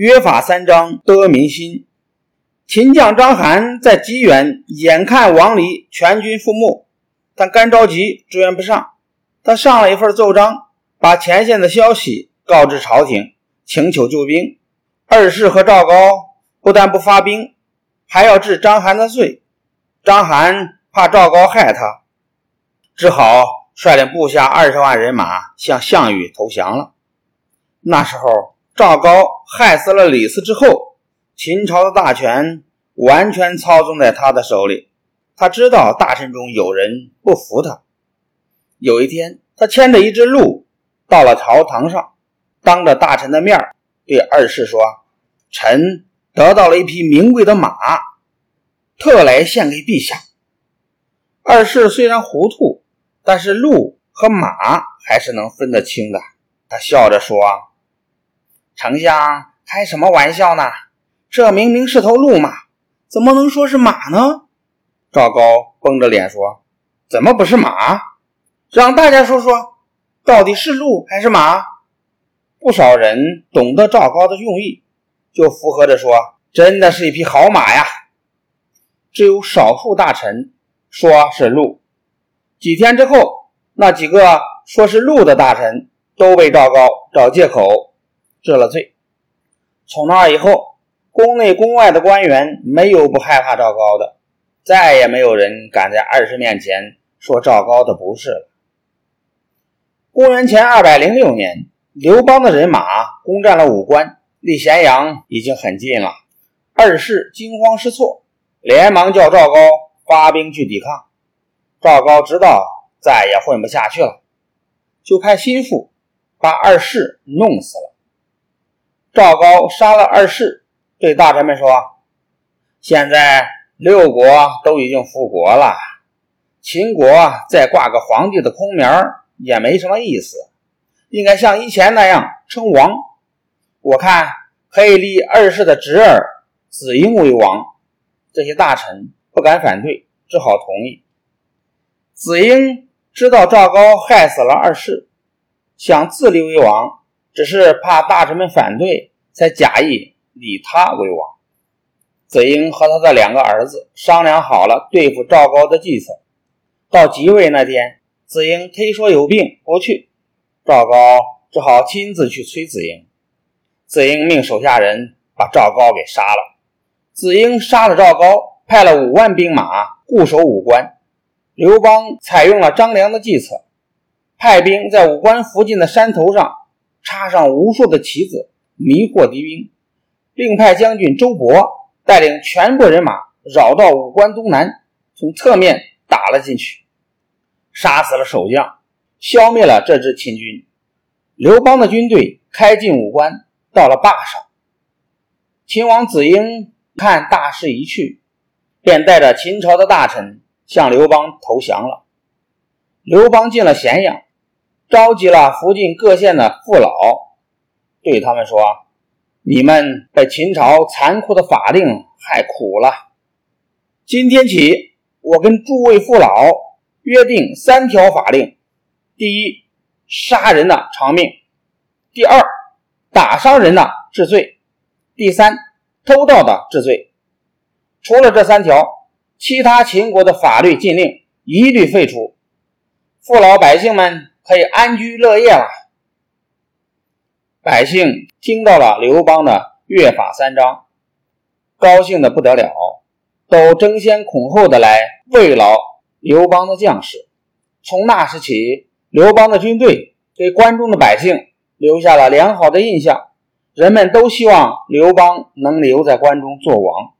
约法三章，得民心。秦将章邯在济远，眼看王离全军覆没，但干着急，支援不上。他上了一份奏章，把前线的消息告知朝廷，请求救兵。二世和赵高不但不发兵，还要治章邯的罪。章邯怕赵高害他，只好率领部下二十万人马向项羽投降了。那时候，赵高害死了李斯之后，秦朝的大权完全操纵在他的手里。他知道大臣中有人不服他。有一天，他牵着一只鹿到了朝堂上，当着大臣的面对二世说。臣得到了一匹名贵的马，特来献给陛下。二世虽然糊涂，但是鹿和马还是能分得清的。他笑着说：“丞相开什么玩笑呢？这明明是头鹿马，怎么能说是马呢？”赵高绷着脸说：“怎么不是马？让大家说说，到底是鹿还是马？”不少人懂得赵高的用意。就附和着说：“真的是一匹好马呀！”只有少数大臣说是鹿。几天之后，那几个说是鹿的大臣都被赵高找借口治了罪。从那以后，宫内宫外的官员没有不害怕赵高的，再也没有人敢在二世面前说赵高的不是了。公元前二百零六年，刘邦的人马攻占了武关。离咸阳已经很近了，二世惊慌失措，连忙叫赵高发兵去抵抗。赵高知道再也混不下去了，就派心腹把二世弄死了。赵高杀了二世，对大臣们说：“现在六国都已经复国了，秦国再挂个皇帝的空名也没什么意思，应该像以前那样称王。”我看可以立二世的侄儿子婴为王，这些大臣不敢反对，只好同意。子婴知道赵高害死了二世，想自立为王，只是怕大臣们反对，才假意立他为王。子婴和他的两个儿子商量好了对付赵高的计策。到即位那天，子婴推说有病不去，赵高只好亲自去催子婴。子婴命手下人把赵高给杀了。子婴杀了赵高，派了五万兵马固守武关。刘邦采用了张良的计策，派兵在武关附近的山头上插上无数的旗子，迷惑敌兵，并派将军周勃带领全部人马绕到武关东南，从侧面打了进去，杀死了守将，消灭了这支秦军。刘邦的军队开进武关。到了坝上，秦王子婴看大势已去，便带着秦朝的大臣向刘邦投降了。刘邦进了咸阳，召集了附近各县的父老，对他们说：“你们被秦朝残酷的法令害苦了。今天起，我跟诸位父老约定三条法令：第一，杀人的偿命；第二，打伤人的治罪，第三，偷盗的治罪。除了这三条，其他秦国的法律禁令一律废除，父老百姓们可以安居乐业了。百姓听到了刘邦的约法三章，高兴的不得了，都争先恐后的来慰劳刘邦的将士。从那时起，刘邦的军队给关中的百姓。留下了良好的印象，人们都希望刘邦能留在关中做王。